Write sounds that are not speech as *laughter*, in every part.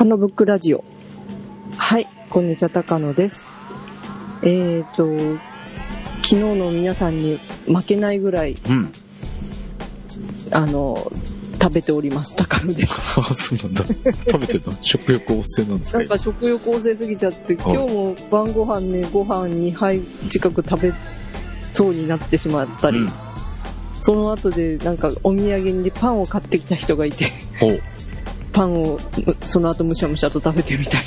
高野ブックラジオ。はい、こんにちは、高野です。えーと、昨日の皆さんに負けないぐらい、うん。あの、食べております、高野です。*laughs* あ、そうなんだ。食べてるの *laughs* 食欲旺盛なんですかなんか食欲旺盛すぎちゃって、今日も晩ご飯ね、ご飯2杯近く食べそうになってしまったり、うんその後でなんかお土産にパンを買ってきた人がいて、パンをむその後むしゃむしゃと食べてみたり。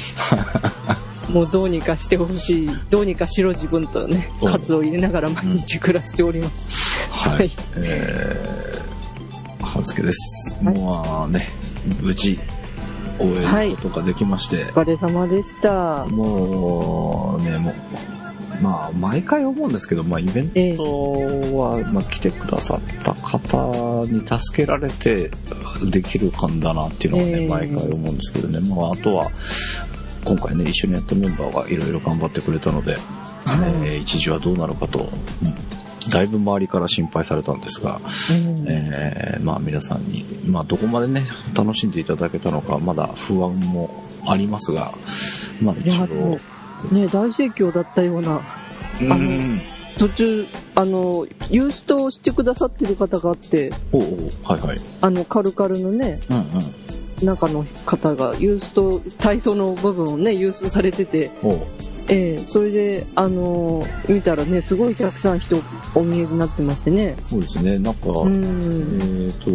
*laughs* もうどうにかしてほしい。どうにかしろ自分とね、うんカツを入れながら毎日暮らしております。はい。はいえー、はずけです。はいもうね、無事、終えることができまして、お疲れ様でした。もうね、もう、まあ、毎回思うんですけど、まあ、イベントは、まあ、来てくださった方に助けられてできる感だなっていうのはね、ええ。毎回思うんですけどね、まあ、あとは、今回ね、一緒にやったメンバーがいろいろ頑張ってくれたので、はい。えー一時はどうなるかと、うん。だいぶ周りから心配されたんですが、うん。えーまあ皆さんに、まあどこまでね、楽しんでいただけたのか、まだ不安もありますが、まあ一応、ね、大盛況だったような、うあのん、途中、あの、ユーストをしてくださってる方があって、おうおうはいはい。あの、カルカルのね、うんうん。中の方が、ユースト、体操の部分をね、ユーストされてて、ええそれで、あの見たらね、すごいたくさん人お見えになってましてね。そうですね、なんか、うん。えっ、と、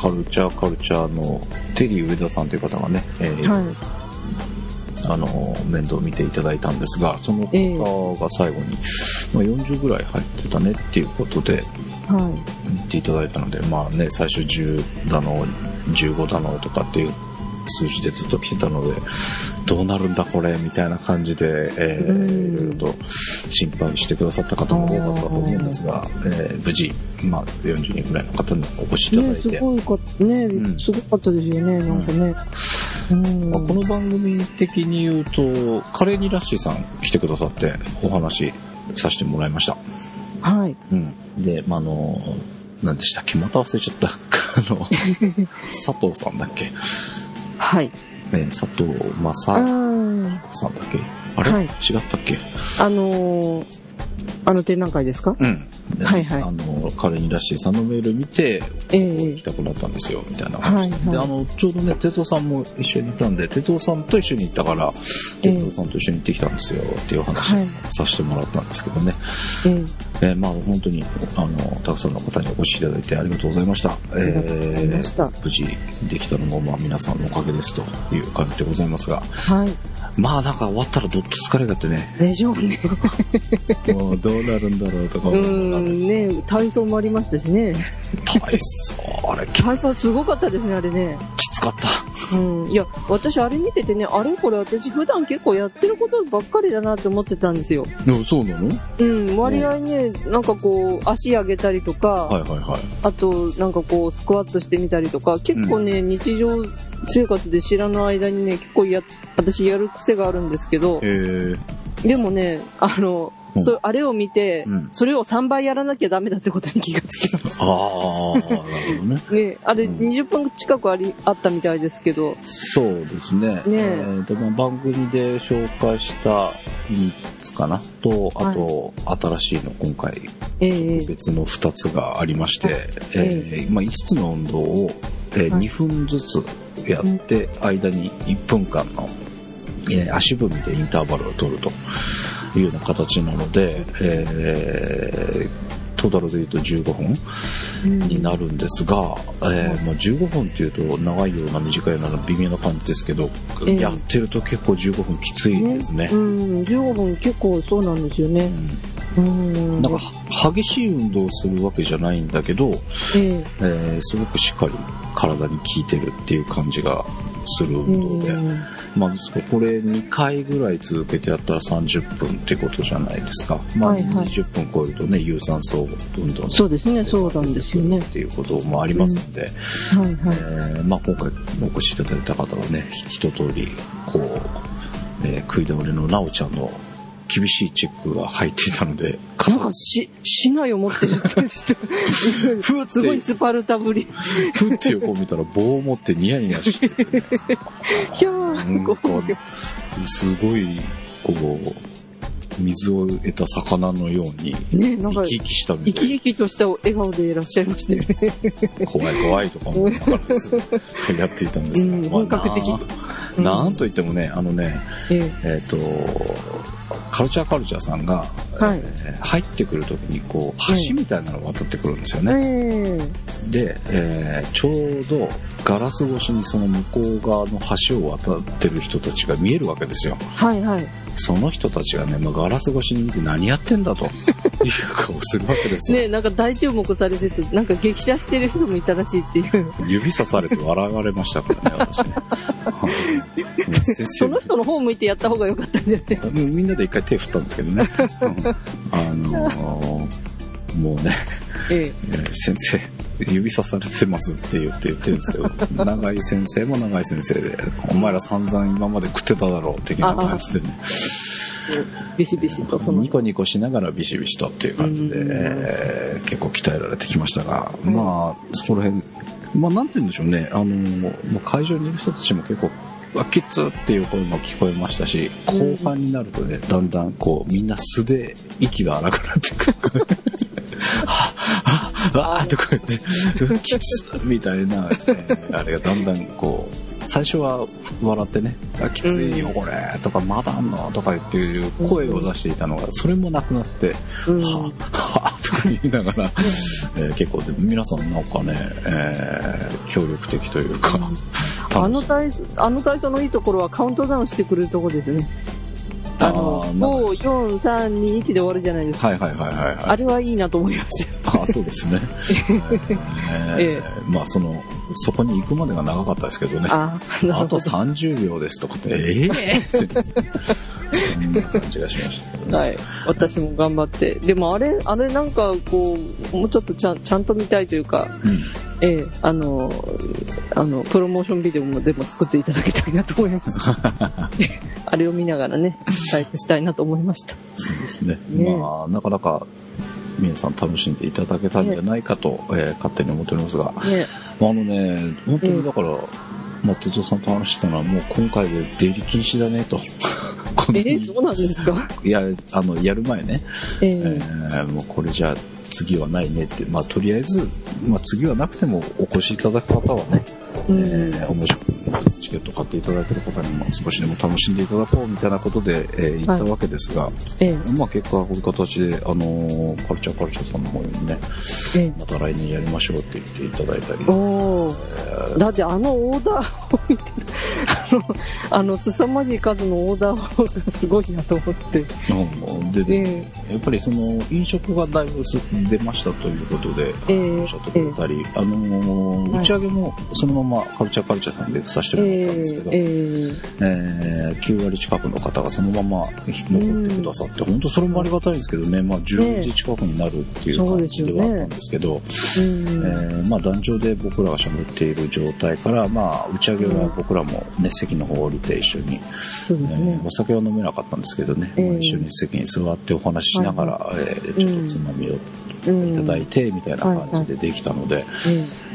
カルチャーカルチャーのテリー上田さんという方がね、えーはい。あの、面倒を見ていただいたんですが、その方が最後に、まあ、40ぐらい入ってたねっていうことでは言っていただいたので、まあね、最初10だの、15だのとかっていう数字でずっと来てたので、どうなるんだこれみたいな感じで、えーうんいろいろと心配してくださった方も多かったと思うんですが、えー無事、まあ、40人ぐらいの方にお越しいい。ただね、すいて、ごいか、ね、うんすごかったですよね、なんかね。うん。まあ、この番組的に言うと、カレーにラッシーさん来てくださってお話しさせてもらいました。はい。うん。で、まあ、あの、何でしたっけ？また忘れちゃった。あの、*laughs* 佐藤さんだっけ？はい。ね、佐藤正あさんーだっけ？あれ、はい違ったっけ？あのー、あの展覧会ですか？うん。ではいはいあの、カレーにラッシーさんのメール見て、え行えきたくなったんですよ、みたいなはいはい話。で、あの、ちょうどね、哲夫さんも一緒にいたんで、哲夫さんと一緒に行ったから、ええ哲夫さんと一緒に行ってきたんですよ、っていう話はいさせてもらったんですけどね。えええーまあ本当に、あの、たくさんの方にお越しいただいてありがとうございました。りがとうございました無事できたのも、まあ皆さんのおかげですという感じでございますが、はい。まあなんか終わったらどっと疲れがあってね、でしょうね。*laughs* もうどうなるんだろうとかう思ね、体操もありましたしね。体操、あれき体操すごかったですね、あれね。きつかった。うん。いや、私あれ見ててね、あれこれ私普段結構やってることばっかりだなって思ってたんですよ。でもそうなの？うん、割合ね、なんかこう、足上げたりとか、はいはいはい。あと、なんかこう、スクワットしてみたりとか、結構ね、日常生活で知らない間にね、結構や、私やる癖があるんですけど、えー、でもね、あの、うん。そあれを見て、うん。それを3倍やらなきゃダメだってことに気がつきましああ、なるほどね。た。*laughs* ね、あれうん。20分近くあり、あったみたいですけど、そうですね。えーとまあ、番組で紹介した3つかな。と、あと、新しいの今回ええ別の2つがありまして、ええ。ーまあ、5つの運動を、えーはい。2分ずつやって、間に1分間の、えー足踏みでインターバルを取るというような形なので、えートータルで言うと15分うん。になるんですが、えーまあ、15分っていうと長いような短いような微妙な感じですけど、ええ。やってると結構15分きついですね。うん、15分結構そうなんですよね。うん。なんかは激しい運動をするわけじゃないんだけど、ええ。えーすごくしっかり体に効いてるっていう感じがする運動で、うんまあ、これ2回ぐらい続けてやったら30分ってことじゃないですか。まあ、はいはい20分超えるとね、有酸素運動のそうですね、そうなんですよねっ。ていうこともありますので、はいえはい。ーまあ、今回お越しいただいた方はね、ひ一通り、こう、えー食い倒れのなおちゃんの厳しいチェックが入っていたので、なんかし、市内を持ってるって人 *laughs* ふっすごいて、スパルタぶり。ふって横を見たら棒を持ってニヤニヤしてて、ひゃなんかー。、すごい、こう、水を得た魚のように、ね、なんか生き、生きしたみ生きたい生きとした笑顔でいらっしゃいましたよね。な、怖い怖いとか思いながらずっとやっていたんですが、本格的ななんといってもね、あのね、ええっ、と、カルチャーカルチャーさんが、はいえー入ってくるときに、こう、橋みたいなのが渡ってくるんですよえ。ね。ええで、えーちょうどガラス越しにその向こう側の橋を渡ってる人たちが見えるわけですよ。はいはい。その人たちがね、まあ、ガラス越しに見て何やってんだという顔をするわけですよ。ねなんか大注目されてて、なんか激写してる人もいたらしいっていう。指さされて笑われましたからね、私ね。*laughs* その人の方向いてやった方が良かったんじゃない？もうみんなで一回手振ったんですけどね。うんあのーもうね、ええー先生、指さされてますって言って言ってるんですけど、長井先生も長井先生で、お前ら散々今まで食ってただろう、的な感じでね、え。ビシビシと、そのニ。コニコしながらビシビシとっていう感じで、うんえー結構鍛えられてきましたが、うんまあ、そこら辺、まあなんて言うんでしょうね、あのーもう会場にいる人たちも結構、あきつっていう声も聞こえましたし、後半になるとね、だんだんこう、みんな素で息が荒くなってくる。*laughs* はぁ、はぁ、とか言って、うわきつみたいな、えーあれがだんだんこう、最初は笑ってね、あきついよこれ、とか、まだあんのとか言っていう声を出していたのが、それもなくなって、うん。はぁ、はぁ、とか言いながら、えー結構でも皆さんなんかね、えー協力的というか、あの体、あの体操のいいところはカウントダウンしてくれるところですね。あの、あーなんか5、4、3、2、1で終わるじゃないですか。はいはいはいはい、はい。あれはいいなと思いました。あそうですね。*laughs* えーえまあその、そこに行くまでが長かったですけどね。ああとほど。30秒ですとかって、ええって、そんな感じがしましたね。はい。私も頑張って。でもあれ、あれなんかこう、もうちょっとちゃんちゃんと見たいというか、うんええあの、あの、プロモーションビデオもでも作っていただきたいなと思います。*laughs* あれを見ながらね、タイプしたいなと思いました。そうですね。ねまあ、なかなか皆さん楽しんでいただけたんじゃないかと、えー勝手に思っておりますが、ね。あのね、本当にだから、まあ、哲夫さんと話してたのは、もう今回で出入り禁止だねと。えーそうなんですか？いや、あの、やる前ね、ええ。えーもうこれじゃあ次はないねって、まあ、とりあえず、まあ、次はなくてもお越しいただく方はね、うん。えー面白いチケット買っていただいてる方にも少しでも楽しんでいただこうみたいなことで、えー言ったわけですが、ええ。まあ結果こういう形で、あのーカルチャーカルチャーさんの方にもね、ええ。また来年やりましょうって言っていただいたり、えー。だってあのオーダーを見てる、あの、あの、凄まじい数のオーダーがすごいなと思って。うんで、えやっぱりその飲食がだいぶ出ましたということで、ええおっしゃってくれたり、あのーはい。打ち上げもそのままカルチャーカルチャーさんでさせてもらったんですけど、えええー9割近くの方がそのまま *laughs* 残ってくださって、本当それもありがたいんですけどね、まあ10時近くになるっていう感じではあったんですけど、うんえーまあ壇上で僕らが喋っている状態から、まあ打ち上げは僕らもね、席の方降りて一緒に、そうですね。えー。お酒は飲めなかったんですけどね、ええまあ一緒に席に座ってお話ししながら、えーちょっとつまみをうんいただいて、みたいな感じでできたので、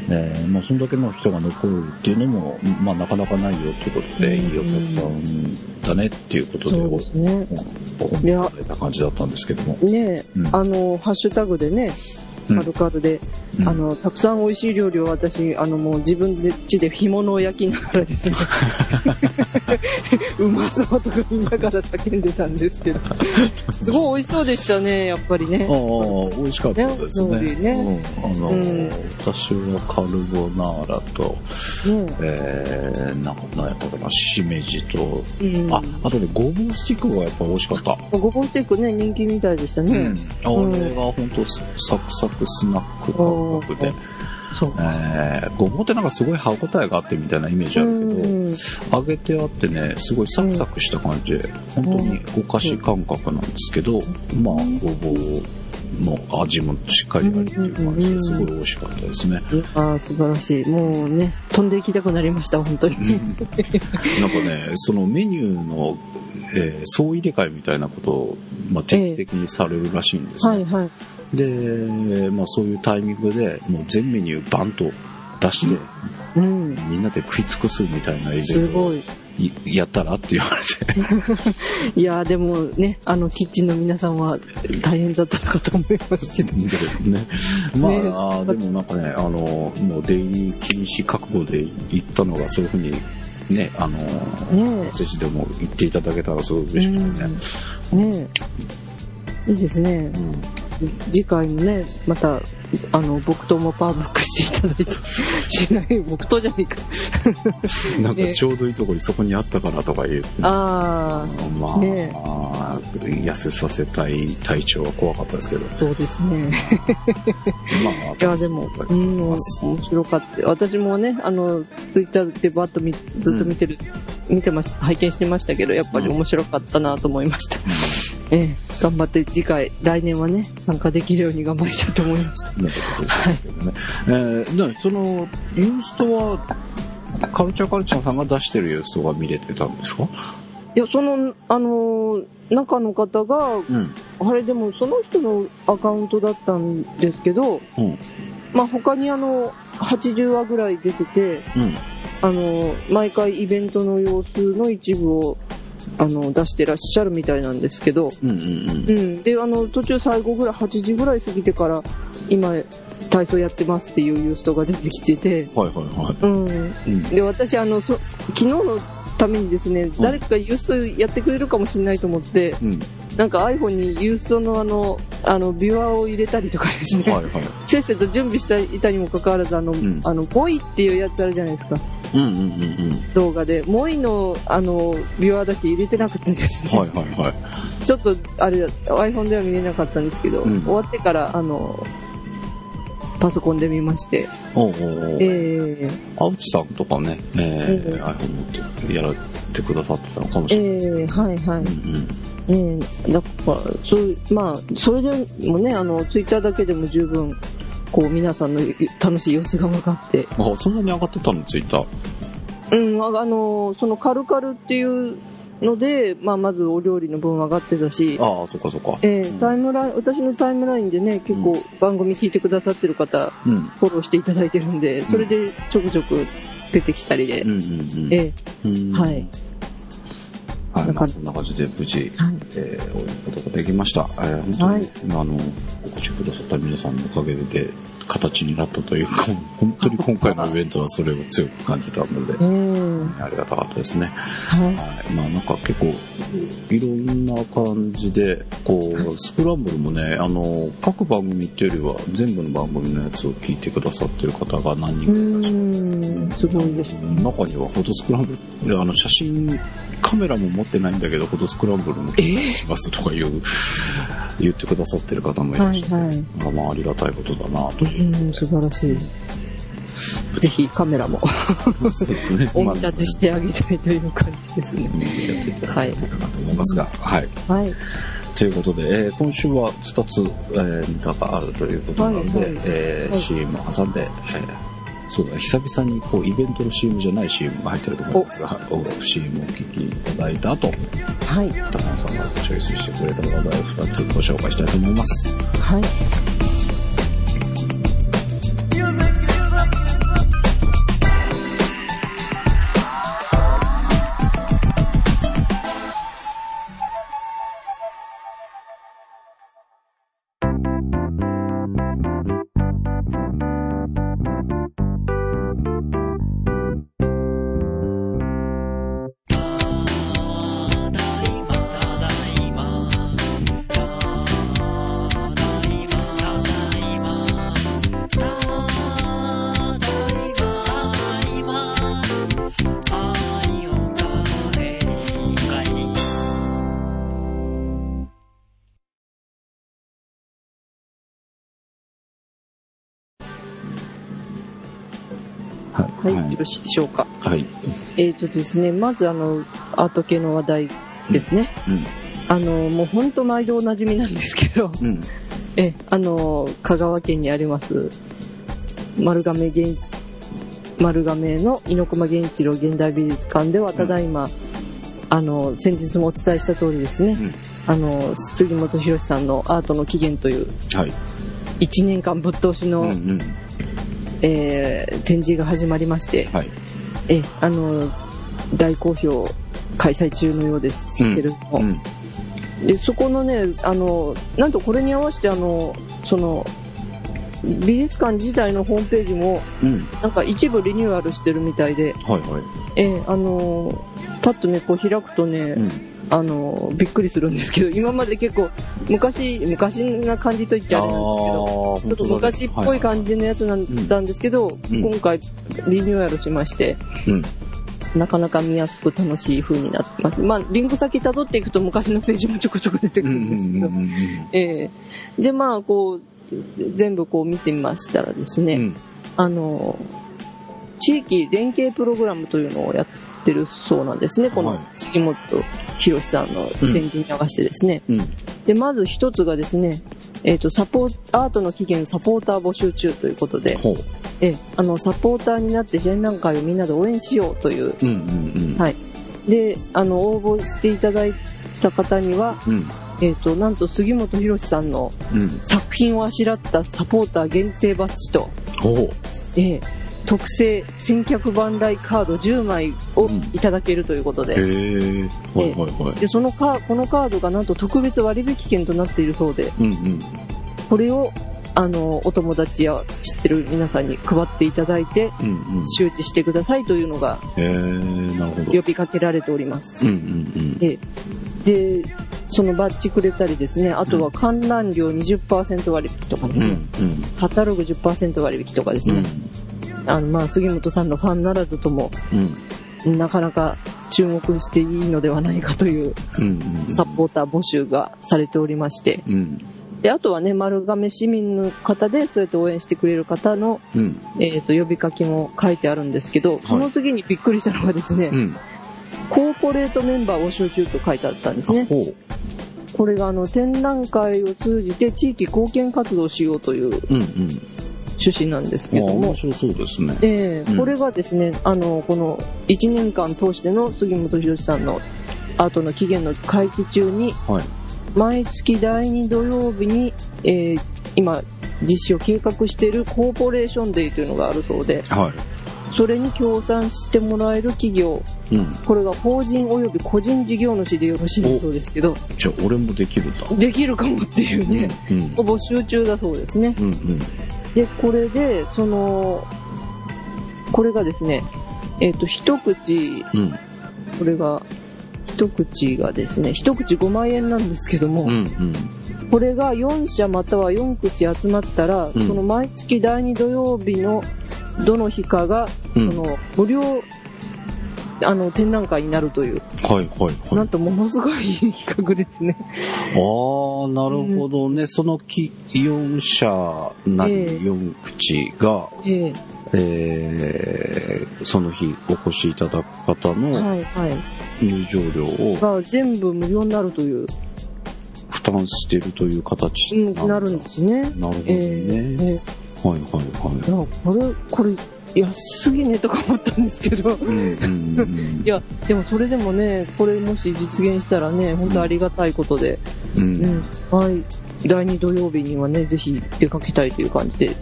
えーまあ、そんだけの人が残るっていうのも、まあ、なかなかないよということで、うん。いいお客さんだねっていうことで、そうおですね。お褒めいただいた感じだったんですけども。ねえ、うん。あの、ハッシュタグでね、うん。カルカルで、うん。あの、たくさん美味しい料理を私、あの、もう自分で家で干物を焼きながらですね、*laughs* うまそうとか言いながら叫んでたんですけど、*laughs* すごい美味しそうでしたね、やっぱりね。あ。あ、美味しかったですね。ねね。うん、あの、うん。私はカルボナーラと、ねえー、なんか、なんやったかな、しめじと、うん、あ、あとね、ごぼうスティックがやっぱ美味しかった。ごぼうステーキね、人気みたいでしたね。あれが本当サクサクスナック感覚で、そう。えー、ごぼうってなんかすごい歯応えがあってみたいなイメージあるけど、うん揚げてあってね、すごいサクサクした感じで、本当にお菓子感覚なんですけど、まあ、ごぼうの味もしっかりありっていう感じですごい美味しかったですね。ああ、素晴らしい。もうね、飛んでいきたくなりました、本当に。なんかね、そのメニューのえー総入れ替えみたいなことを、まあ、定期的にされるらしいんですね。はいはい。で、まあ、そういうタイミングで、もう全メニューバンと出して、うん。みんなで食い尽くすみたいなイベすントをごい。いやったらって言われて。*laughs* いやーでもね、あの、キッチンの皆さんは大変だったかと思いますけど。ね、まあ、でもなんかね、あの、もう出入り禁止覚悟で行ったのがそういうふうに、ね、あの、メねッセージでも言っていただけたらすごい嬉しくてね。え。ねえ。いいですね。うん次回もね、また、あの、僕ともパワーバックしていただいて、*laughs* 違う、僕とじゃないか。なんかちょうどいいところにそこにあったからとか言う。ああ、まあ、ね痩せさせたい体調は怖かったですけど。そうですね。*laughs* まあ、いや、でも、うん、面白かった。私もね、あの、ツイッターでバッと見ずっと見てる、見てました、拝見してましたけど、やっぱり面白かったなと思いました。ええ、頑張って次回、来年はね、参加できるように頑張りたいと思いました。なんてことですけどね。えー、でその、ユーストは、カルチャーカルチャーさんが出してるユーストが見れてたんですか？いや、その、あのー中の方が、うん。あれでもその人のアカウントだったんですけど、うん。まあ他にあの、80話ぐらい出てて、うん。あの、毎回イベントの様子の一部を、あの、出してらっしゃるみたいなんですけど、うんうんうん。で、あの、途中最後ぐらい、8時ぐらい過ぎてから、今、体操やってますっていうユーストが出てきてて、はいはいはい。うん。うん。で、私、あの、そ昨日のためにですね、誰かがユーストやってくれるかもしれないと思って、うん。なんか iPhone にユーストのあの、あの、ビュアーを入れたりとかですね、はいはい。せっせと準備していたにもかかわらず、あの、んあの、ボイっていうやつあるじゃないですか、うんうんうんうん。動画で。モイの、あの、ビュアーだけ入れてなくてですね、はいはいはい。ちょっと、あれ、iPhone では見れなかったんですけど、うん終わってから、あの、パソコンで見まして、おうおうえー、青内さんとかね、えーうん iPhone 持ってやられてくださってたのかもしえれない。ー、はいはい。うんねえ、だから、そう、まあ、それでもね、あの、ツイッターだけでも十分、こう、皆さんの楽しい様子が分かって、うん。あ、そんなに上がってたの？ツイッター。うん、ああの、そのカルカルっていうので、まあ、まずお料理の分上がってたし、ああ、そっかそっか。えータイムライン、私のタイムラインでね、結構番組聞いてくださってる方、うん。フォローしていただいてるんで、それでちょくちょく出てきたりで、うん。えうんはい。はい。まあ、こんな感じで無事、ーはい。えー、終えることができました。えー、本当に、あの、お越しくださった皆さんのおかげで、形になったというか、*laughs* 本当に今回のイベントはそれを強く感じたので、うん。ありがたかったですね。はい。はい。まあなんか結構、いろんな感じで、こう、スクランブルもね、あの、各番組っていうよりは、全部の番組のやつを聞いてくださってる方が何人うかいらっしゃるん、すごいですね。中にはフォトスクランブル、あの写真、カメラも持ってないんだけど、フォトスクランブルもしますとかいう、言ってくださってる方もいらっしゃる。はいはい。まあまあありがたいことだなという。うん、素晴らしい。ぜひカメラもそうですね。お見立てしてあげたいという感じですね。まあやっていただけたらなと思いますが、はい。はい。ということで、えー今週は2つ、えーネタがあるということなので、はいはいえーはい CM を挟んで、えーそうだ、久々にこうイベントの CM じゃない CM が入ってると思いますが、お CM をお聞きいただいた後、はい。高野さんがチョイスしてくれた話題を2つご紹介したいと思います。はい。よろしいでしょうか。はい。えーとですね、まずあの、アート系の話題ですね。うん。あの、もう本当毎度おなじみなんですけど、うん。え、あの、香川県にあります、丸亀現、丸亀の猪駒源一郎現代美術館では、ただいま、あの、先日もお伝えした通りですね、うんあの、杉本博さんのアートの起源というはい。1年間ぶっ通しの、うんうん。えー展示が始まりまして、はい。え、あの、大好評開催中のようですけれども、うん。で、そこのね、あの、なんとこれに合わせてあの、その、美術館自体のホームページも、うん。なんか一部リニューアルしてるみたいで、はいはい。えーあのーパッとね、こう開くとね、うん。あのーびっくりするんですけど、今まで結構、昔、昔な感じと言っちゃあれなんですけど、ちょっと昔っぽい感じのやつなんだんですけど、うん今回リニューアルしまして、じ。うん。なかなか見やすく楽しい風になってます。まあ、リンク先辿っていくと昔のページもちょこちょこ出てくるんですけど、うんええで、まあ、こう、全部こう見てみましたらですね、うん。うん。あの、地域連携プログラムというのをやってるそうなんですね。こはいの杉本博さんの展示に合わせてですね。うん。で、まず一つがですね、えっ、と、サポーアートの起源サポーター募集中ということで。ええあの、サポーターになって展覧会をみんなで応援しようという。うんうんうん。はい。で、あの、応募していただいた方には、うん。えっ、と、なんと杉本博さんのうん。作品をあしらったサポーター限定バッジと、ほう。ええ特製千客万来カード10枚をいただけるということで、へえ。はいはいはい。でそのカこのカードがなんと特別割引券となっているそうで、うんうん。これをあのお友達や知ってる皆さんに配っていただいて、うんうん。周知してくださいというのが。呼びかけられております。うんうんででそのバッジくれたりですね、あとは観覧料20%割引とかですうん。うね、んカタログ10%割引とかですうん。ね、あのまあ杉本さんのファンならずともうん。なかなか注目していいのではないかという。サポーター募集がされておりまして、うん。で、あとはね、丸亀市民の方でそうやって応援してくれる方の、うん。えっ、と、呼びかけも書いてあるんですけど、その次にびっくりしたのがですね、うん。コーポレートメンバー募集中と書いてあったんですね。これがあの、展覧会を通じて地域貢献活動をしようといううんうん。趣旨なんですけども面、白そうですね。うんえーこれがですね、あの、この1年間通しての杉本博さんのアートの期限の会期中に、はい。毎月第2土曜日に、えー今、実施を計画しているコーポレーションデーというのがあるそうで、はそれに協賛してもらえる企業、い。うん。これが法人及び個人事業主でよろしいそうですけど、じゃあ、俺もできるんだ。できるかもっていうね、うん。募集中だそうですね。うんうん。で、これで、その、これがですね、えっ、と、一口、うん。これが、一口がですね、一口5万円なんですけども、うんうん。これが4社または4口集まったら、うんその毎月第2土曜日のどの日かが、うんその無料あの展覧会になるという、はいはいはい。なんとものすごいいい企画ですね。ああ、なるほどね。そのき4社なええり4口が、ええーその日お越しいただく方えのはいはい。入場料をが全部無料になるという、負担しているという形うん、なるんですね。なるほどね。えええはいはいはい。えいや、これ、これ、安すぎねとか思ったんですけど。うんうんうんいや、でもそれでもね、これもし実現したらね、本当ありがたいことで、うん。う。うんん、はい。第2土曜日にはね、ぜひ出かけたいという感じで。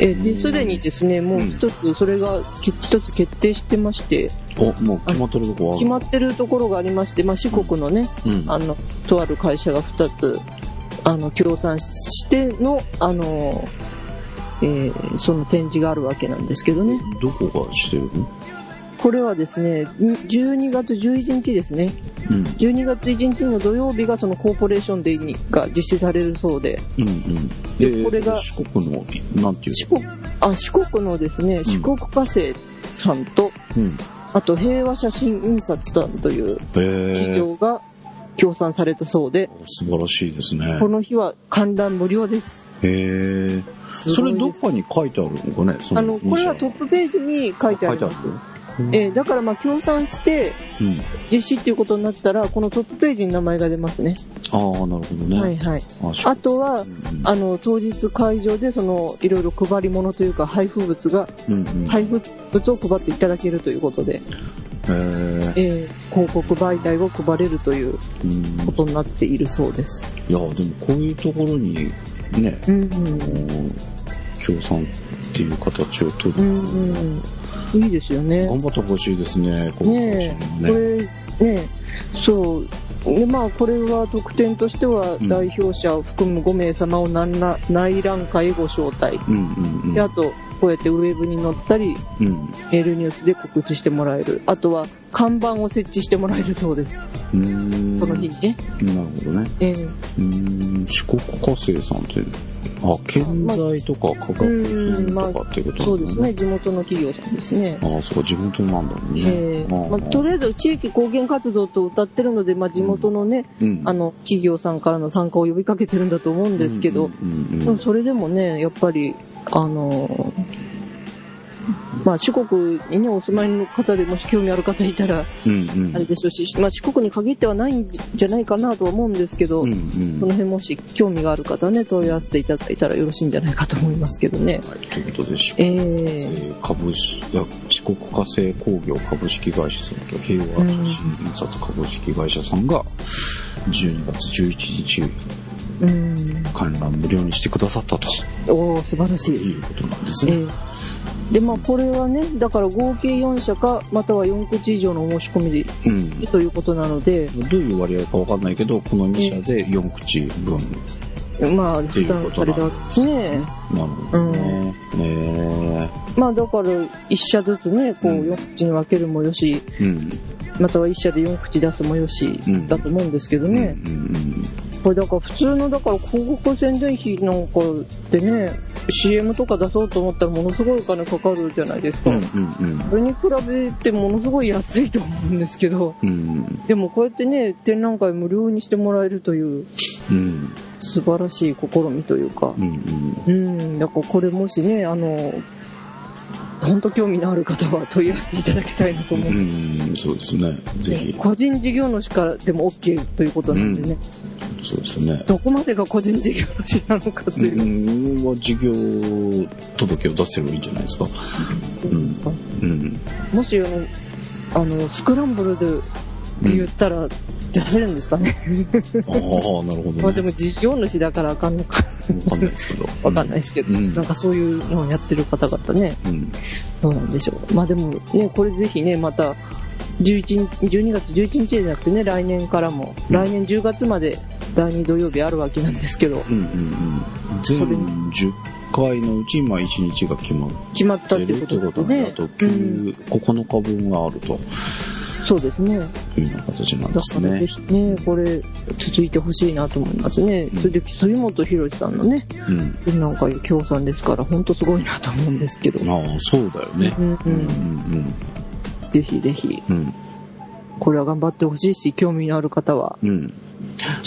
えーで、すでにですね、もう一つ、それがけ一つ決定してまして、お、もう決まってるとこある決まってるところがありまして、まあ、四国のね、うん。あの、とある会社が2つ、あの、協賛しての、あの、えーその展示があるわけなんですけどね。どこがしてるの？これはですね、12月11日ですね。うん。12月1日の土曜日がそのコーポレーションデーにが実施されるそうで、うんうん。で、これが四国の、なんていう四国、あ、四国のですね、四国火星さんと、うん。あと平和写真印刷さんという。企業が協賛されたそうで、素晴らしいですね。この日は観覧無料です。へえ。それどっかに書いてあるのかね？そあの、これはトップページに書いてあります。書いてあるえーだからまあ協賛してうん。実施っていうことになったら、このトップページに名前が出ますね。ああ、なるほどね。はいはい。あとはう、んあの、当日会場でその、いろいろ配り物というか配布物が、うんうん。配布物を配っていただけるということで、ええー広告媒体を配れるということになっているそうです。いや、でもこういうところにね、うん協賛っていう形を取る。うん。うんうん。いいですよね。頑張ってほしいですね、こねもえ、これ、ねそう。でまあ、これは特典としてはうん代表者を含む5名様を何ら内覧会へご招待。うんうんうん。で、あと、こうやってウェブに載ったり、うん。メールニュースで告知してもらえる。あとは、看板を設置してもらえるそうです。うーん。その日にね。なるほどね。ええうーん、四国火星さんって、あ、建材とか化学品とかっていうことそうですね。なんだね。地元の企業さんですね。ああ、そうか、地元なんだもんね。ええまあ、とりあえず地域貢献活動と歌ってるので、まあ、地元のね、うん、あの、企業さんからの参加を呼びかけてるんだと思うんですけど、うんうんでもそれでもね、やっぱり、あの、まあ、四国にね、お住まいの方でもし興味ある方いたら、うんうんあれでしょうし、まあ、四国に限ってはないんじゃないかなとは思うんですけど、うんうんその辺もし興味がある方はね、問い合わせていただいたらよろしいんじゃないかと思いますけどね。はい、ということで、四え国え株式、四国火星工業株式会社さんと平和写真印刷株式会社さんが12月11日うん。観覧無料にしてくださったとおー、素晴らしい。いうことなんですね。ええで、まあ、これはね、だから合計4社か、または4口以上のお申し込みでいうん。いということなので、どういう割合かわかんないけど、この2社で4口分。まあ、ていう負担ことなんされたんですね。なるほどね。ねまあ、だから、1社ずつね、こう、うん4口に分けるもよし、え。うん。または1社で4口出すもよしうん、だと思うんですけどね。うんうんこれだから普通のだから広告宣伝費なんかでね CM とか出そうと思ったらものすごいお金かかるじゃないですか、うん。うんうんそれに比べてものすごい安いと思うんですけどうん。うん。でもこうやってね展覧会無料にしてもらえるといううん。素晴らしい試みというかうんうん。うんだからこれもしねあの本当興味のある方は問い合わせていただきたいなと思う、うん、そうですね。ぜひ。個人事業主からでも OK ということなんでね、そうですね。どこまでが個人事業主なのかという、うん、は事業届を出せればいいんじゃないですか。うん。うん。もしあの、スクランブルでって言ったら出せるんですかね？ああ、なるほど、ね。まあでも事業主だからあかんのかわかんないですけど。わかんないですけど、うんなんかそういうのをやってる方々ね、うん。どうなんでしょう。まあでもね、これぜひね、また、11 12月11日じゃなくてね、来年からも、うん来年10月まで第2土曜日あるわけなんですけど、うんうんうん。全それ10回のうち、まあ1日が決まっ決まったってこでねこととで、あとうん、9、9日分があるとそうですね。いうような形なんですだからぜね。ひね、これ続いてほしいなと思いますね。それで、杉本博さんのね、うん。なんか協賛ですから、本当すごいなと思うんですけど。ああ、そうだよね。うんううんん、うんぜひぜひ、うん。これは頑張ってほしいし、興味のある方は。うん。うん。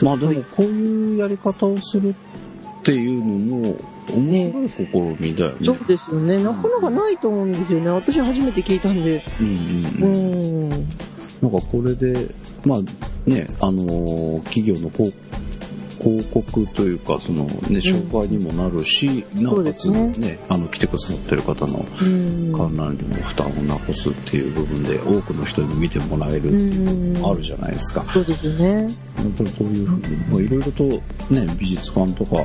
まあでも、こういうやり方をするっていうのも、面白い試みだよね。そうですよね。なかなかないと思うんですよね。私初めて聞いたんで。うんううんうん。ん。なんかこれで、まあね、あのー企業の広広告というか、そのね、紹介にもなるし、なおかつそうですね、あの、来てくださってる方のうん。観覧料の負担をなくすっていう部分で、多くの人に見てもらえるうっていうのん。もあるじゃないですか。そうですよね。やっぱりこういうふうに、まあ、いろいろとね、美術館とか、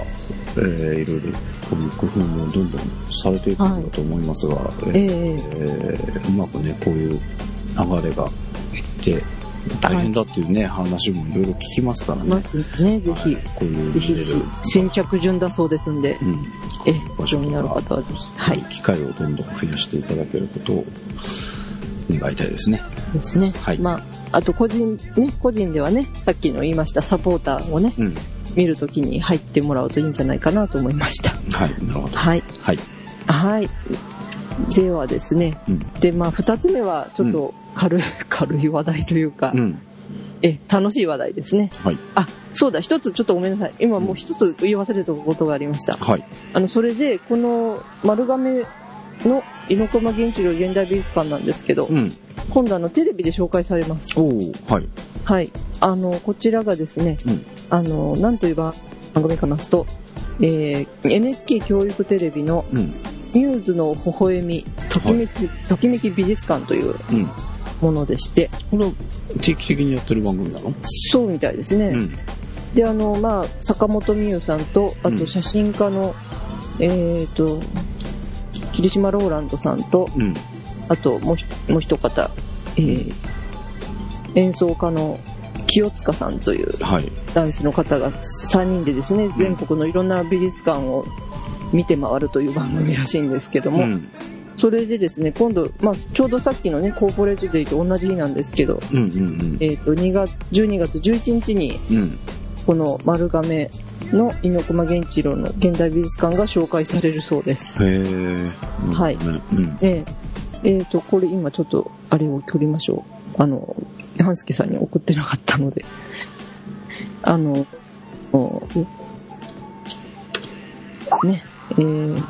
えー、いろいろこういう工夫もどんどんされていくんだと思いますが、えーえええーうまくね、こういう流れがて、大変だっていうね、話もいろいろ聞きますからね。ますね、ぜひはい。こういうぜひ先着順だそうですんで、うん、え、興味のある方はぜひ。はい。機会をどんどん増やしていただけることを願いたいですね。ですね。はいまあ、あと個人、ね、個人ではね、さっきの言いましたサポーターをね、うん。見るときに入ってもらうといいんじゃないかなと思いました。はい、なるほど。はい。はい。はい。ではですね、うん。で、まあ、二つ目は、ちょっと軽い、軽い話題というか、うん。え、楽しい話題ですね。はい。あ、そうだ、一つちょっとごめんなさい。今もう一つ言い忘れたことがありました。はい。あの、それで、この丸亀の猪駒源一郎現代美術館なんですけど、うん。今度あの、テレビで紹介されます。はい。はい。あの、こちらがですね、うんあの、なんという番組かますと、えー NHK 教育テレビのうん。ミューズの微笑み、ときめき、ときめき美術館といううん。ものでして、これは定期的にやってる番組なの？そうみたいですね。うん。で、あの、まあ、坂本美優さんと、あうんと写真家の、えっ、と、霧島ローランドさんと、うん。あともうひもう一方、えー演奏家の清塚さんというはい。男子の方が3人でですね、全国のいろんな美術館を見て回るという番組らしいんですけども、うん。それでですね、今度、まあ、ちょうどさっきのね、コーポレートデイと同じ日なんですけど、うんうんえっ、と、2月、12月11日に、うん。うん。この丸亀の猪熊源一郎の現代美術館が紹介されるそうです。へえ。はいなるほどねえええーと、これ今ちょっと、あれを取りましょう。あの、半助さんに送ってなかったので。あの、ね。えー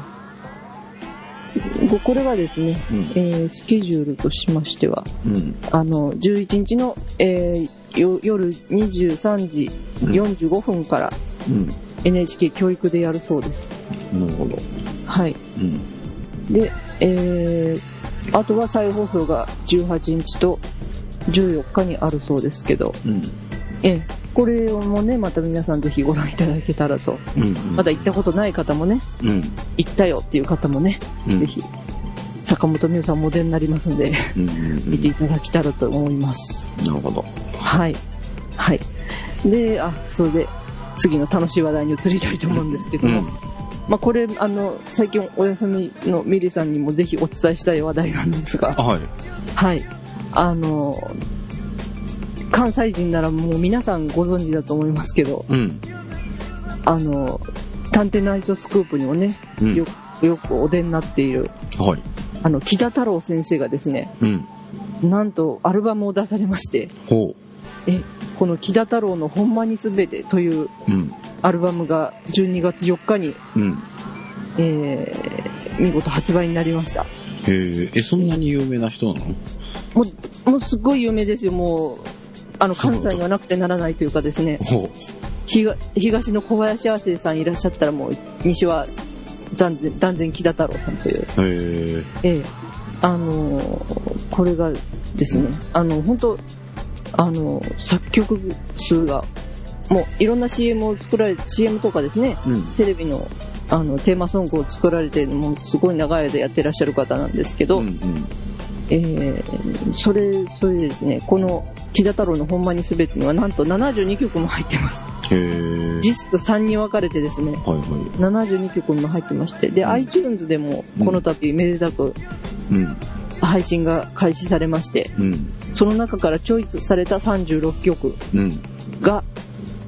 ごこれはですね、うん。えースケジュールとしましては、うん。あの、11日の、えーよ夜23時うん。45分からうん。NHK 教育でやるそうです。なるほど。はい。うん。で、えー、あとは再放送が18日と14日にあるそうですけど、うん。ええ、これもね、また皆さんぜひご覧いただけたらと。うん。まだ行ったことない方もね、うん。行ったよっていう方もね、うん。ぜひ、坂本美優さんモデルになりますんで、うん。うん。見ていただけたらと思います。なるほど。はい。はい。で、あ、それで、次の楽しい話題に移りたいと思うんですけども、うん。まあこれ、あの、最近お休みのミリさんにもぜひお伝えしたい話題なんですが、はい。はい。あの、関西人ならもう皆さんご存知だと思いますけど、うん。あの、探偵ナイトスクープにもね、うん。よよくお出になっている、はい。あの、木田太郎先生がですね、うん。なんとアルバムを出されまして、ほえ、この木田太郎のほんまにすべてという。アルバムが12月4日に、うん。えー、見事発売になりました。へえ、え、そんなに有名な人なの？もう、もうすごい有名ですよ、もう、あの、関西にはなくてならないというかですね、ほ東東の小林亜生さんいらっしゃったらもう西は断然断然木田太郎さんという、え。ええあのーこれがですね、あの本当あの作曲数がもういろんな CM を作られ CM とかですねうん。テレビのあのテーマソングを作られてもうすごい長い間やってらっしゃる方なんですけど、うん。うん。えーそれそれでですねこの木田太郎のほんまにすべてにはなんと72曲も入ってますディスク3に分かれてですねはい。72曲も入ってまして、で、うん iTunes でもこの度めでたくうん。配信が開始されまして、うん。その中からチョイスされた36曲うん。が、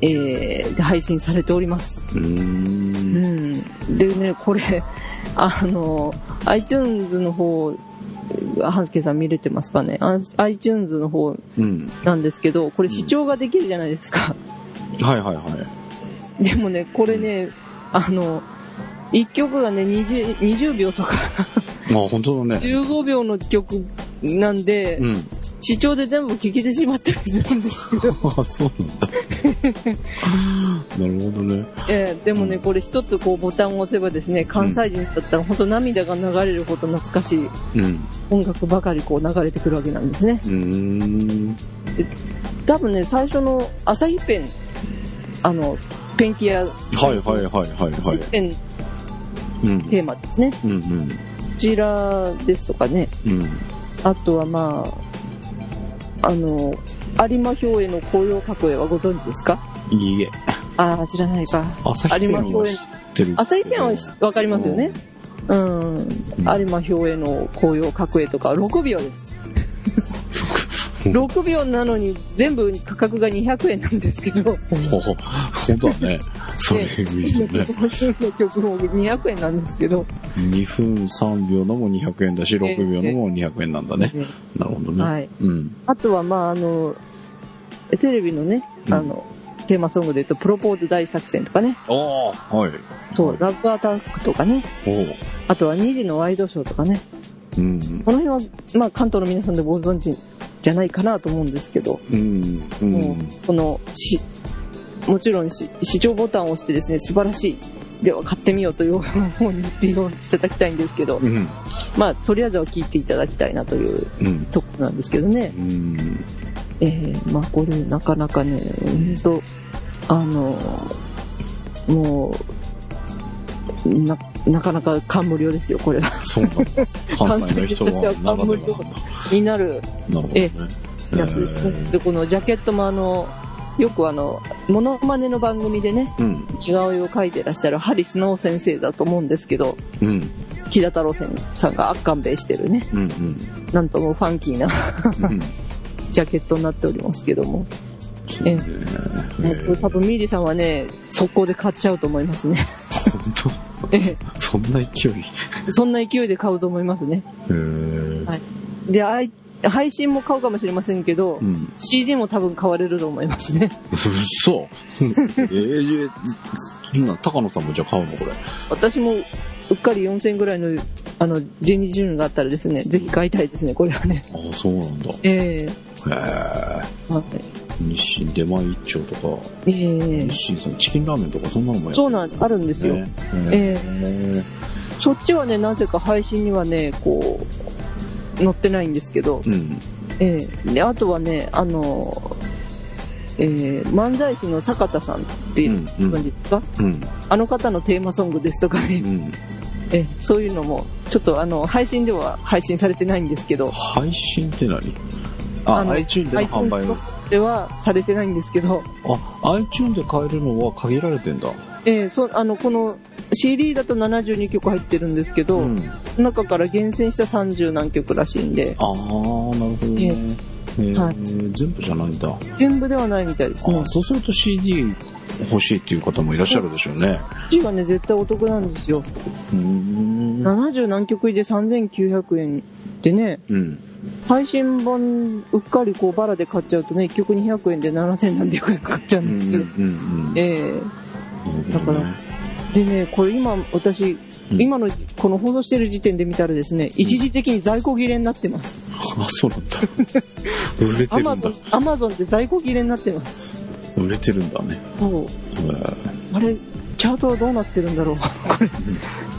えー、配信されております。うん。でね、これ、あの、iTunes の方、半助さん見れてますかね？あ ?iTunes の方うん。なんですけど、これ視聴ができるじゃないですか。はいはいはい。でもね、これね、あの、1曲がね、20, 20秒とか、あ、本当だね。15秒の曲なんで、うん。視聴で全部聞けてしまったりするんですけど、*laughs* あ、そうなんだ。なるほどね。えーでもね、これ一つこうボタンを押せばですね、関西人だったら本当涙が流れるほど懐かしいうん。音楽ばかりこう流れてくるわけなんですね。うーん。多分ね、最初の朝日ペン、あの、ペンキ屋、はいはいはいはいはい。ペンうん。テーマですね。うんうん。こちらですとかね、うん。あとはまあ、あの、有馬兵衛の紅葉格絵はご存知ですか？いいえ。ああ、知らないか。朝日ペンは知ってる。朝日ペンはしわかりますよね。うん。有馬兵衛の紅葉格絵とか6秒です。6秒なのに全部価格が200円なんですけど、ほほ本当だね。それいいですよね。の曲も200円なんですけど、2分3秒のも200円だし、6秒のも200円なんだね。なるほどね。はい。うん。あとはまああの、テレビのね、うんあの、テーマソングで言うと、プロポーズ大作戦とかね、ああ、はい。そう、ラブアタックとかね。あとは2時のワイドショーとかね、うん。この辺は、まあ関東の皆さんでご存知じゃないかなと思うんですけど、うん。う。もうんこのし、もちろんし視聴ボタンを押してですね、素晴らしいでは買ってみようという方に言っていただきたいんですけど、うん。まあ、とりあえずは聞いていただきたいなといううん。ところなんですけどね。うん。えー、まあ、これ、なかなかね、ほんと、あの、もう、な、なかなか感無量ですよ、これは。そうなんだ。関西の人はならではなんだ。になるなるほどね。やつですね。で、このジャケットもあの、よくあの、モノマネの番組でね、うん。似顔絵を描いてらっしゃるハリスノー先生だと思うんですけど、うん。木田太郎さんが圧巻べしてるね、うん。なんともファンキーなうん。うん。ジャケットになっておりますけども。そうね。もうこれ多分ミーリさんはね、速攻で買っちゃうと思いますね。本ええ当そんな勢い？そんな勢いで買うと思いますね。へーはいで、配信も買うかもしれませんけど、うん。CD も多分買われると思いますね。嘘 *laughs* えー、えな高野さんもじゃあ買うのこれ。私もうっかり4000円ぐらいの、あの、12ジュンがあったらですね、ぜひ買いたいですね、これはね。ああ、そうなんだ。へえええ。はい日清出前一丁とか、ええ日清さんチキンラーメンとかそんなのもやそうなん、あるんですよ。ね。ええそっちはね、なぜか配信にはね、こう、載ってないんですけど、うん。ええで、あとはね、あの、えー漫才師の坂田さんっていううんうん感じですか、うん。あの方のテーマソングですとかね、うん。ええそういうのも、ちょっとあの、配信では配信されてないんですけど、配信って何？あ、の iTunes での販売を。ではされてないんですけど、あ、iTunes で買えるのは限られてんだ。ええそう、あの、この CD だと72曲入ってるんですけど、うん。中から厳選した30何曲らしいんで、ああ、なるほどね。えーはい全部じゃないんだ。全部ではないみたいですねあ。そうすると CD 欲しいっていう方もいらっしゃるでしょうね。こっちがね、絶対お得なんですよ。うーん。70何曲入りで3900円でね、うん。配信版うっかりこうバラで買っちゃうとね、1曲200円で7000何百円かかっちゃううんんですけど。うんうん。えだからえでね、これ今私、うん今のこの放送してる時点で見たらですね、一時的に在庫切れになってます。*laughs* あ、そうなんだ。売れてるんだアマゾン。、アマゾンで在庫切れになってます。売れてるんだね。そう。えーあれ、チャートはどうなってるんだろう？これ、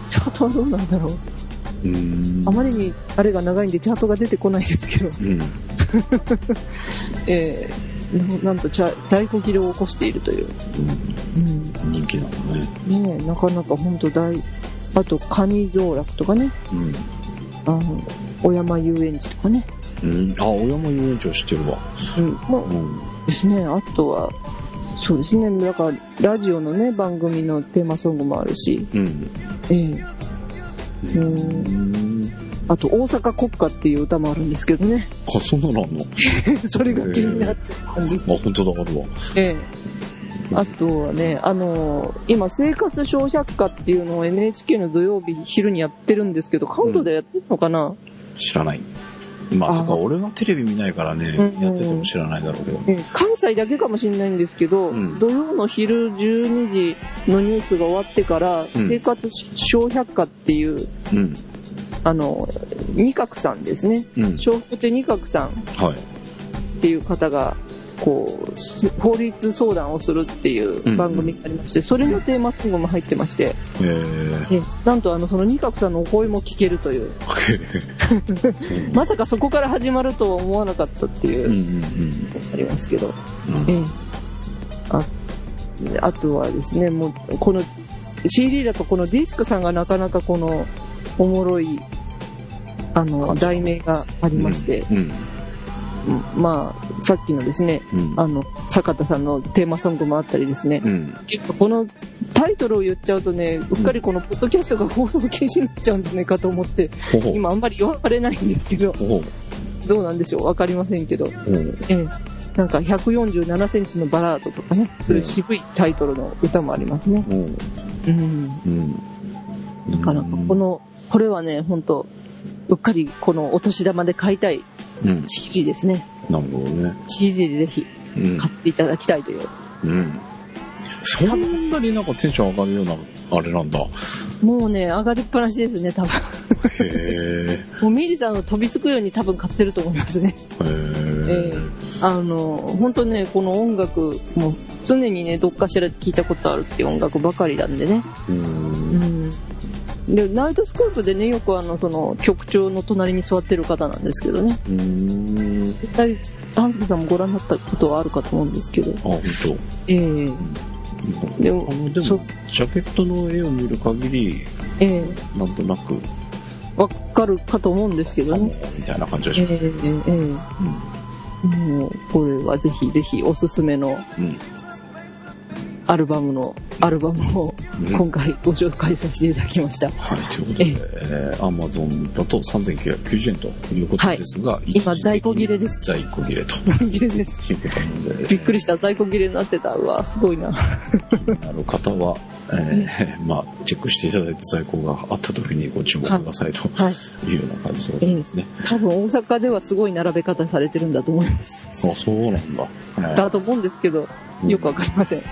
チャートはどうなんだろう？うーん。あまりにあれが長いんでチャートが出てこないですけど、うん。*laughs* えー、ななんと在庫切れを起こしているという。うん。うん。人気なのね。ねえ、なかなか本当大、あと、カニ道楽とかね、うん。あの、小山遊園地とかね、うん。あ、小山遊園地は知ってるわ。うん、まうん。あですね、あとは、そうですね、だから、ラジオのね、番組のテーマソングもあるし、うん。ええううんん。あと、大阪国歌っていう歌もあるんですけどね、あ、そんなの？あんのそれが気になってたんです。あ、本当だ、あるわ。ええ。あとはね、あのー今、生活小百科っていうのを NHK の土曜日昼にやってるんですけど、関東でやってるのかな、知らない。まあ、あとか俺はテレビ見ないからね、うん。やってても知らないだろうけど。ええ。関西だけかもしれないんですけど、うん。土曜の昼12時のニュースが終わってから、うん。生活小百科っていう、うん。あの、二角さんですね。うん。笑福亭二角さんはい。っていう方が、こう、す法律相談をするっていう番組がありまして、それのテーマソングも入ってまして、えー。えなんとあの、その二角さんのお声も聞けるとい *laughs* *laughs* う、まさかそこから始まるとは思わなかったっていうう、んうんありますけど、うん。ええああとはですね、もう、この CD だとこのディスクさんがなかなかこの、おもろい、あの、題名がありまして、うん。うんまあ、さっきのですね、うん。あの、坂田さんのテーマソングもあったりですね、うん。このタイトルを言っちゃうとね、うっかりこのポッドキャストが放送禁止になっちゃうんじゃないかと思って。今あんまり言われないんですけど。どうなんでしょう？わかりませんけど、ほええ、なんか147センチのバラードとかね、そういう渋いタイトルの歌もありますね。ほ。うん。うん。なかなかこの、これはね、本当うっかりこのお年玉で買いたいうん。CD ですね。なるほどね。CD でぜひうん買っていただきたいという。うん。そんなになんかテンション上がるような、あれなんだ。もうね、上がりっぱなしですね、多分。へもうミリさんの飛びつくように多分買ってると思いますね。え。へええあの、本当ね、この音楽、もう常にね、どっかしら聞いたことあるっていう音楽ばかりなんでね。う。うんん。で、ナイトスコープでね、よくあの、その、局長の隣に座ってる方なんですけどね。うん。絶対、アンズさんもご覧になったことはあるかと思うんですけど。あ、本当。ええでもあの、でそも、ジャケットの絵を見る限り、ええなんとなく、わかるかと思うんですけどね。みたいな感じがしえます。えええもう、これはぜひぜひおすすめのうん。アルバムの、アルバムをうん今回ご紹介させていただきました。はい、ということで、えー、アマゾンだと3990円ということですが、一時的に今在庫切れです在庫切れと切れです。いうことなので、びっくりした。在庫切れになってた。うわ、すごいな。気になる方は、えーまあ、チェックしていただいて在庫があった時にご注目くださいとはい。いうような感じでございますね。多分大阪ではすごい並べ方されてるんだと思います。あ、そうなんだ。だと思うんですけど、よくわかりません。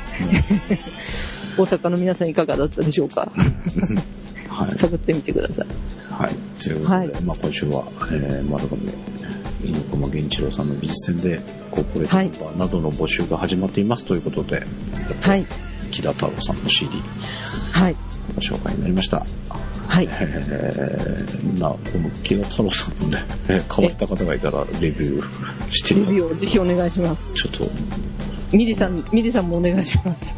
大阪の皆さんいかがだったでしょうか？*laughs* はい。探ってみてください。はい。ということで、はいまあ今週は、えー、丸亀、猪熊源一郎さんの美術展で、コーポレートメンバーなどの募集が始まっていますということで、はい。木田太郎さんの CD はい。ご紹介になりました。はい。えー、な、この木田太郎さんのね、えー変わった方がいたらレビューしていレただビューをぜひお願いします。ちょっと、ミリさん、ミリさんもお願いします。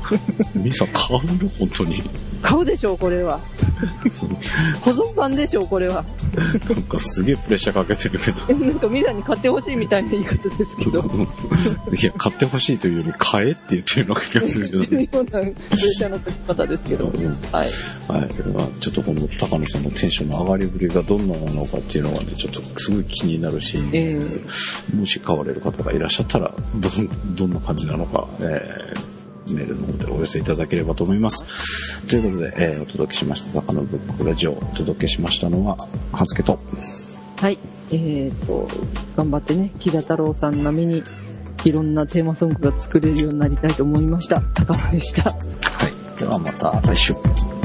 皆さん買うの？本当に。買うでしょう、これは。*laughs* 保存版でしょう、これは。なんかすげえプレッシャーかけてるけど。*laughs* なんかミリさんに買ってほしいみたいな言い方ですけど。*laughs* いや、買ってほしいというより、買えって言ってるような気がするけどね。ようなプレッシャーの書き方ですけど。うんはい。はい。まあちょっとこの高野さんのテンションの上がりぶりがどんなものかっていうのがね、ちょっとすごい気になるし、えもし買われる方がいらっしゃったら、どん、どんな感じなのか、えーメールの方でお寄せいただければと思います。ということで、えーお届けしました、高野ブックラジオ、お届けしましたのは、はずけと、はい。えっ、と、頑張ってね、木田太郎さん並みに、いろんなテーマソングが作れるようになりたいと思いました。高野でした。はい。ではまた来週。